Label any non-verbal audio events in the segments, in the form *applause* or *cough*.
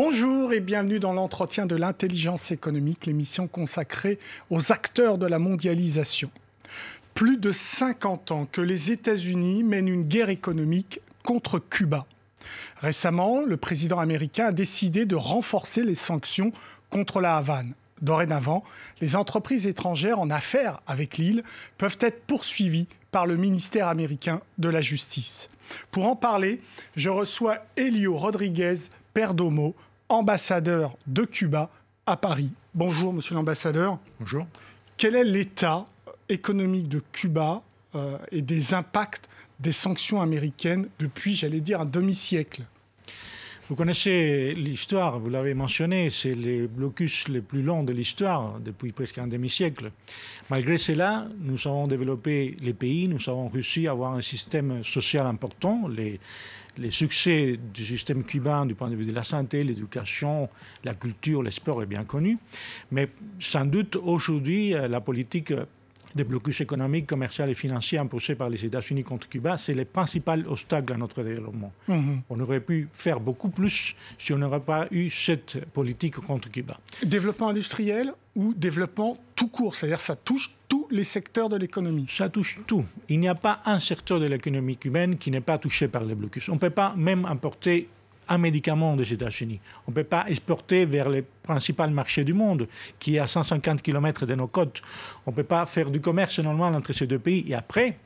Bonjour et bienvenue dans l'entretien de l'intelligence économique, l'émission consacrée aux acteurs de la mondialisation. Plus de 50 ans que les États-Unis mènent une guerre économique contre Cuba. Récemment, le président américain a décidé de renforcer les sanctions contre la Havane. Dorénavant, les entreprises étrangères en affaires avec l'île peuvent être poursuivies par le ministère américain de la Justice. Pour en parler, je reçois Elio Rodriguez Perdomo, ambassadeur de Cuba à Paris. Bonjour, monsieur l'ambassadeur. Bonjour. Quel est l'état économique de Cuba euh, et des impacts des sanctions américaines depuis, j'allais dire, un demi-siècle? Vous connaissez l'histoire, vous l'avez mentionné, c'est les blocus les plus longs de l'histoire depuis presque un demi-siècle. Malgré cela, nous avons développé les pays, nous avons réussi à avoir un système social important. Les, les succès du système cubain du point de vue de la santé, l'éducation, la culture, le sport est bien connu. Mais sans doute aujourd'hui, la politique des blocus économiques, commerciaux et financiers imposés par les États-Unis contre Cuba, c'est le principal obstacle à notre développement. Mhm. On aurait pu faire beaucoup plus si on n'aurait pas eu cette politique contre Cuba. Développement industriel ou développement tout court, c'est-à-dire ça touche tous les secteurs de l'économie? Ça touche tout. Il n'y a pas un secteur de l'économie cubaine qui n'est pas touché par les blocus. On ne peut pas même importer un médicament des États-Unis. On ne peut pas exporter vers les principaux marchés du monde, qui est à 150 km de nos côtes. On ne peut pas faire du commerce normal entre ces deux pays. Et après,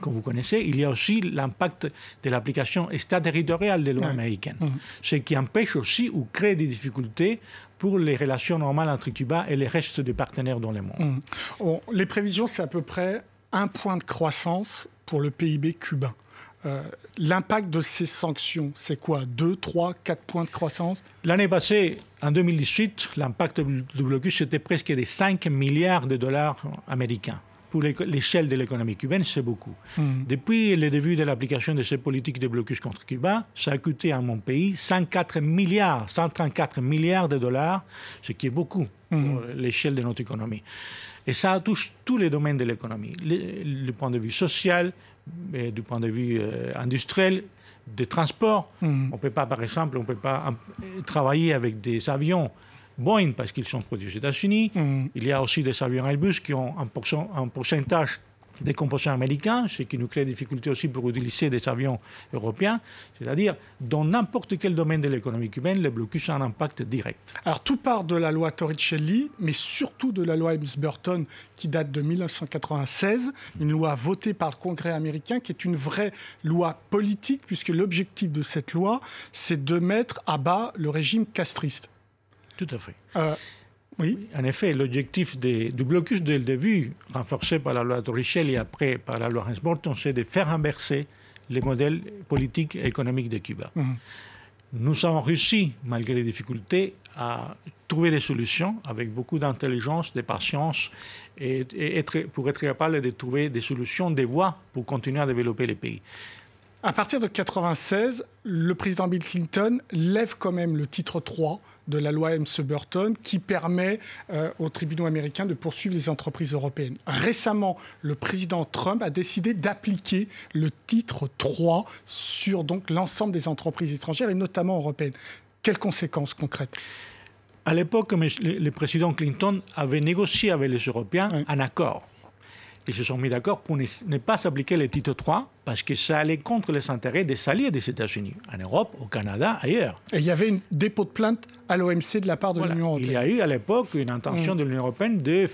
comme vous connaissez, il y a aussi l'impact de l'application extraterritoriale des lois américaines, mmh. ce qui empêche aussi ou crée des difficultés pour les relations normales entre Cuba et les restes des partenaires dans le monde. Mmh. les prévisions, c'est à peu près un point de croissance pour le PIB cubain. Euh, l'impact de ces sanctions, c'est quoi? 2, 3, 4 points de croissance? L'année passée, en 2018, l'impact du blocus c'était presque des 5 milliards de dollars américains. Pour l'échelle de l'économie cubaine, c'est beaucoup. Hmm. Depuis le début de l'application de ces politiques de blocus contre Cuba, ça a coûté à mon pays 104 milliards, 134 milliards de dollars, ce qui est beaucoup hmm. pour l'échelle de notre économie. Et ça touche tous les domaines de l'économie, le, point de vue social, du point de vue euh, industriel, des transports. Hmm. On ne peut pas, par exemple, on peut pas travailler avec des avions Boeing parce qu'ils sont produits aux États-Unis. Hmm. Il y a aussi des avions Airbus qui ont un pourcentage des composants américains, ce qui nous crée des difficultés aussi pour utiliser des avions européens. C'est-à-dire, dans n'importe quel domaine de l'économie cubaine, les blocus ont un impact direct. Alors, tout part de la loi Torricelli, mais surtout de la loi Helms-Burton qui date de 1996, une loi votée par le Congrès américain qui est une vraie loi politique, puisque l'objectif de cette loi, c'est de mettre à bas le régime castriste. Tout à fait. Euh, oui. En effet, l'objectif du blocus dès le début, renforcé par la loi de Richel et après par la loi Hens-Borton, c'est de faire inverser les modèles politiques et économiques de Cuba. Mhm. Nous avons réussi, malgré les difficultés, à trouver des solutions avec beaucoup d'intelligence, de patience, et, être, pour être capable de trouver des solutions, des voies pour continuer à développer les pays. À partir de 1996, le président Bill Clinton lève quand même le titre 3 de la loi Helms-Burton qui permet euh, aux tribunaux américains de poursuivre les entreprises européennes. Récemment, le président Trump a décidé d'appliquer le titre 3 sur donc l'ensemble des entreprises étrangères et notamment européennes. Quelles conséquences concrètes? À l'époque, le président Clinton avait négocié avec les Européens un accord ils se sont mis d'accord pour ne, pas s'appliquer le titre 3 parce que ça allait contre les intérêts des alliés des États-Unis, en Europe, au Canada, ailleurs. Et il y avait un dépôt de plainte à l'OMC de la part de l'Union européenne. Il y a eu à l'époque une intention mm. de l'Union européenne de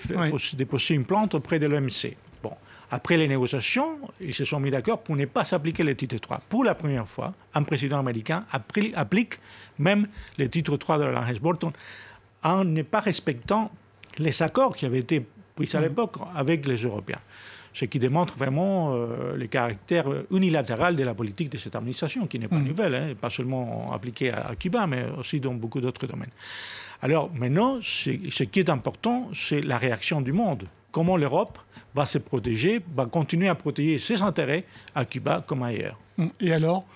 déposer une plainte auprès de l'OMC. Bon. Après les négociations, ils se sont mis d'accord pour ne pas s'appliquer le titre 3. Pour la première fois, un président américain applique même le titre 3 de la Bolton en ne pas respectant les accords qui avaient été pris à l'époque avec les Européens. Ce qui démontre vraiment euh, le caractère unilatéral de la politique de cette administration, qui n'est pas nouvelle, hein, pas seulement appliquée à, Cuba, mais aussi dans beaucoup d'autres domaines. Alors maintenant, ce qui est important, c'est la réaction du monde. Comment l'Europe va se protéger, va continuer à protéger ses intérêts à Cuba comme ailleurs. Et alors?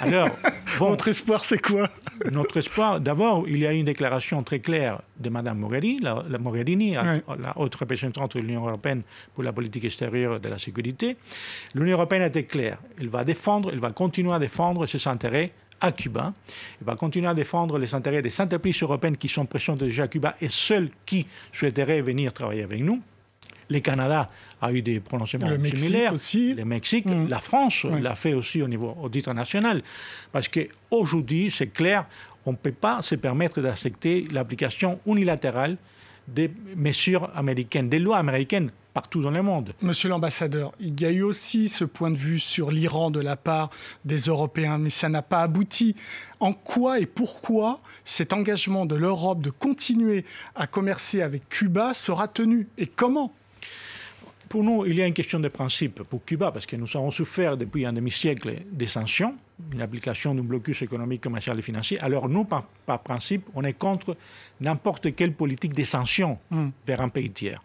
Alors, *laughs* votre espoir, c'est quoi? Notre espoir, d'abord, il y a une déclaration très claire de Mme Mogherini, la, Mogherini, la haute représentante de l'Union européenne pour la politique extérieure de la sécurité. L'Union européenne a été claire. Elle va défendre, elle va continuer à défendre ses intérêts à Cuba. Il va continuer à défendre les intérêts des entreprises européennes qui sont présentes déjà à Cuba et celles qui souhaiteraient venir travailler avec nous. Le Canada a eu des prononcements le Mexique similaires. Aussi. Le Mexique, mm. la France l'a fait aussi au niveau audit national. Parce qu'aujourd'hui, c'est clair, on ne peut pas se permettre d'accepter l'application unilatérale des mesures américaines, des lois américaines partout dans le monde. Monsieur l'ambassadeur, il y a eu aussi ce point de vue sur l'Iran de la part des Européens, mais ça n'a pas abouti. En quoi et pourquoi cet engagement de l'Europe de continuer à commercer avec Cuba sera tenu Et comment? Pour nous, il y a une question de principe pour Cuba, parce que nous avons souffert depuis un demi-siècle des sanctions, une application d'un blocus économique, commercial et financier. Alors nous, par, principe, on est contre n'importe quelle politique des sanctions hmm. vers un pays tiers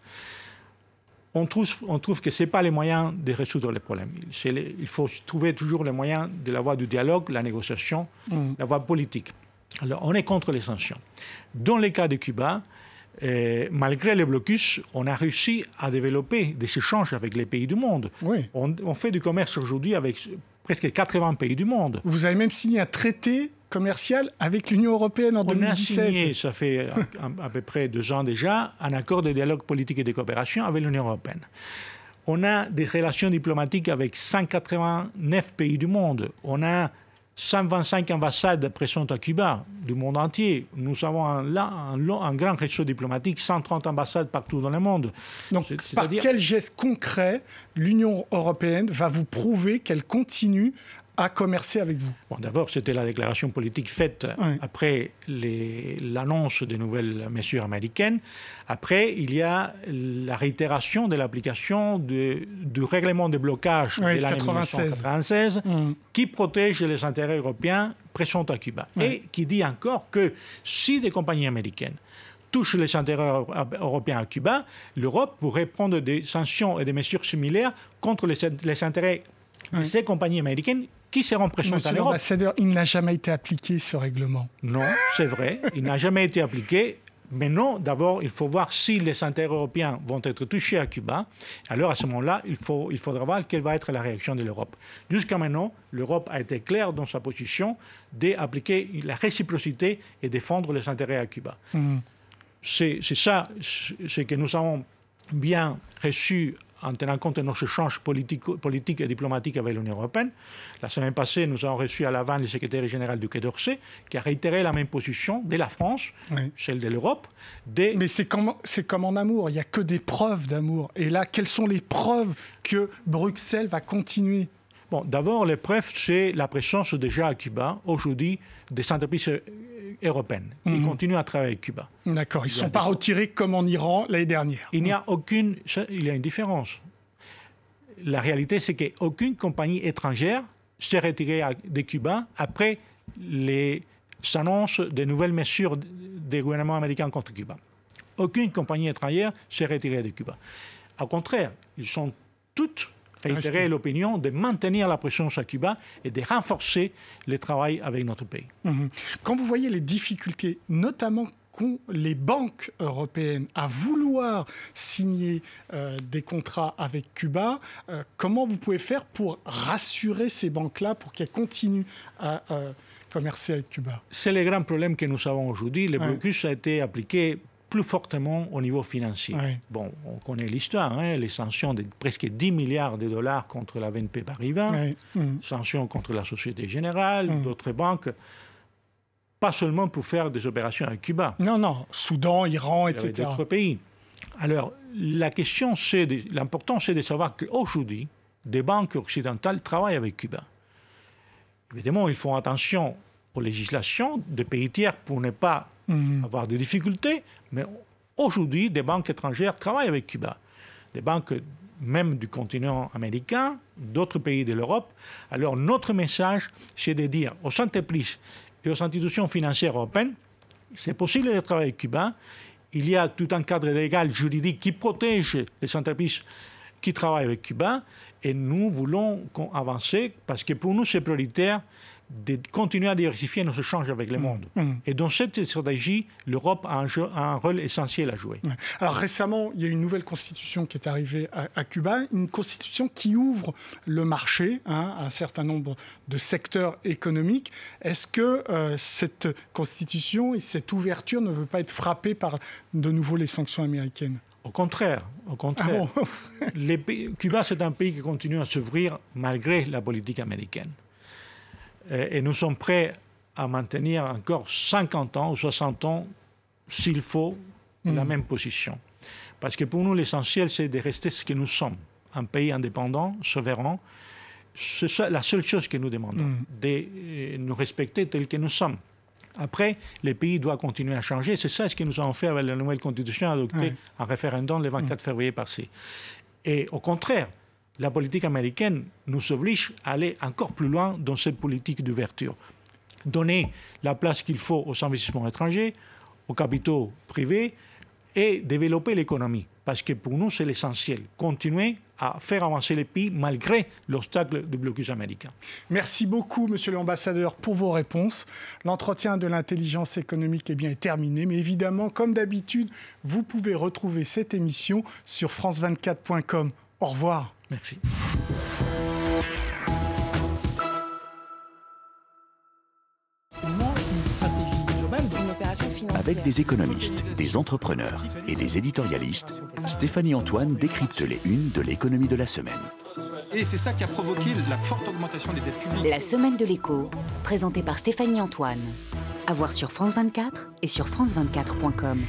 on trouve, on trouve que ce n'est pas les moyens de résoudre les problèmes. il faut trouver toujours les moyens de la voie du dialogue, la négociation, mm. la voie politique. Alors, on est contre les sanctions. Dans le cas de Cuba, euh, malgré les blocus, on a réussi à développer des échanges avec les pays du monde. On, on fait du commerce aujourd'hui avec presque 80 pays du monde. Vous avez même signé un traité commercial avec l'Union européenne en 2017. On a signé, ça fait *laughs* à, peu près deux ans déjà, un accord de dialogue politique et de coopération avec l'Union européenne. On a des relations diplomatiques avec 189 pays du monde. On a 125 ambassades présentes à Cuba, du monde entier. Nous avons un, un, grand réseau diplomatique, 130 ambassades partout dans le monde. Donc, par quel geste concret l'Union européenne va vous prouver qu'elle continue à commercer avec vous. Bon, D'abord, c'était la déclaration politique faite après l'annonce des nouvelles mesures américaines. Après, il y a la réitération de l'application du règlement de blocage de l'année 1996 mm. qui protège les intérêts européens présents à Cuba et qui dit encore que si des compagnies américaines touchent les intérêts européens à Cuba, l'Europe pourrait prendre des sanctions et des mesures similaires contre les, les intérêts de ces compagnies américaines qui seront présentes à l'Europe. il n'a jamais été appliqué ce règlement. Non, c'est vrai, il n'a jamais été appliqué. Mais non, d'abord, il faut voir si les intérêts européens vont être touchés à Cuba. Alors, à ce moment-là, il, il faudra voir quelle va être la réaction de l'Europe. Jusqu'à maintenant, l'Europe a été claire dans sa position d'appliquer la réciprocité et défendre les intérêts à Cuba. Mmh. C'est ça ce que nous avons bien reçu en tenant compte de nos échanges politiques et diplomatiques avec l'Union européenne. La semaine passée, nous avons reçu à Lavande le secrétaire général du Quai d'Orsay, qui a réitéré la même position de la France, celle de l'Europe. Mais c'est comme, comme en amour, il n'y a que des preuves d'amour. Et là, quelles sont les preuves que Bruxelles va continuer? Bon, d'abord, les preuves, c'est la présence déjà à Cuba, aujourd'hui, des entreprises européenne. Ils continuent à travailler avec Cuba. D'accord. Ils ne sont pas retirés comme en Iran l'année dernière. Il n'y a aucune. Il y a une différence. La réalité, c'est qu'aucune compagnie étrangère s'est retirée de Cuba après les annonces de nouvelles mesures des gouvernements américains contre Cuba. Aucune compagnie étrangère s'est retirée de Cuba. Au contraire, ils sont toutes réitérer l'opinion de maintenir la présence à Cuba et de renforcer le travail avec notre pays. Mhm. Quand vous voyez les difficultés, notamment qu'ont les banques européennes à vouloir signer euh, des contrats avec Cuba, euh, comment vous pouvez faire pour rassurer ces banques-là pour qu'elles continuent à euh, commercer avec Cuba? C'est le grand problème que nous avons aujourd'hui. Le blocus a été appliqué plus fortement au niveau financier. Bon, on connaît l'histoire, hein, les sanctions de presque 10 milliards de dollars contre la BNP Paribas, mm. sanctions contre la Société Générale, mm. d'autres banques, pas seulement pour faire des opérations à Cuba. Non, non, Soudan, Iran, etc. D'autres pays. Alors, la question, c'est, l'important, c'est de savoir qu'aujourd'hui, des banques occidentales travaillent avec Cuba. Évidemment, ils font attention aux législations des pays tiers pour ne pas Mhm. avoir des difficultés, mais aujourd'hui, des banques étrangères travaillent avec Cuba. Des banques même du continent américain, d'autres pays de l'Europe. Alors notre message, c'est de dire aux entreprises et aux institutions financières européennes, c'est possible de travailler avec Cuba. Il y a tout un cadre légal, juridique qui protège les entreprises qui travaillent avec Cuba. Et nous voulons avancer parce que pour nous, c'est prioritaire de continuer à diversifier nos échanges avec le mmh. monde. Mmh. Et dans cette stratégie, l'Europe a, un, rôle essentiel à jouer. Alors récemment, il y a une nouvelle constitution qui est arrivée à, Cuba, une constitution qui ouvre le marché hein, à un certain nombre de secteurs économiques. Est-ce que euh, cette constitution et cette ouverture ne veut pas être frappée par de nouveau les sanctions américaines? Au contraire, au contraire. Ah Cuba, c'est un pays qui continue à s'ouvrir malgré la politique américaine. Euh, et nous sommes prêts à maintenir encore 50 ans ou 60 ans, s'il faut, la hmm. même position. Parce que pour nous, l'essentiel, c'est de rester ce que nous sommes, un pays indépendant, souverain. C'est la seule chose que nous demandons, hmm. de euh, nous respecter tel que nous sommes. Après, les pays doivent continuer à changer. C'est ça ce que nous avons fait avec la nouvelle constitution adoptée en référendum le 24 hmm. février passé. Et au contraire, la politique américaine nous oblige à aller encore plus loin dans cette politique d'ouverture. Donner la place qu'il faut aux investissements étrangers, aux capitaux privés et développer l'économie. Parce que pour nous, c'est l'essentiel. Continuer à faire avancer les pays malgré l'obstacle du blocus américain. Merci beaucoup, monsieur l'ambassadeur, pour vos réponses. L'entretien de l'intelligence économique est bien terminé, mais évidemment, comme d'habitude, vous pouvez retrouver cette émission sur france24.com. Au revoir. Merci. Avec des économistes, des entrepreneurs et des éditorialistes, Stéphanie Antoine décrypte les unes de l'économie de la semaine. Et c'est ça qui a provoqué la forte augmentation des dettes publiques. La semaine de l'écho, présentée par Stéphanie Antoine. À voir sur France 24 et sur France24.com.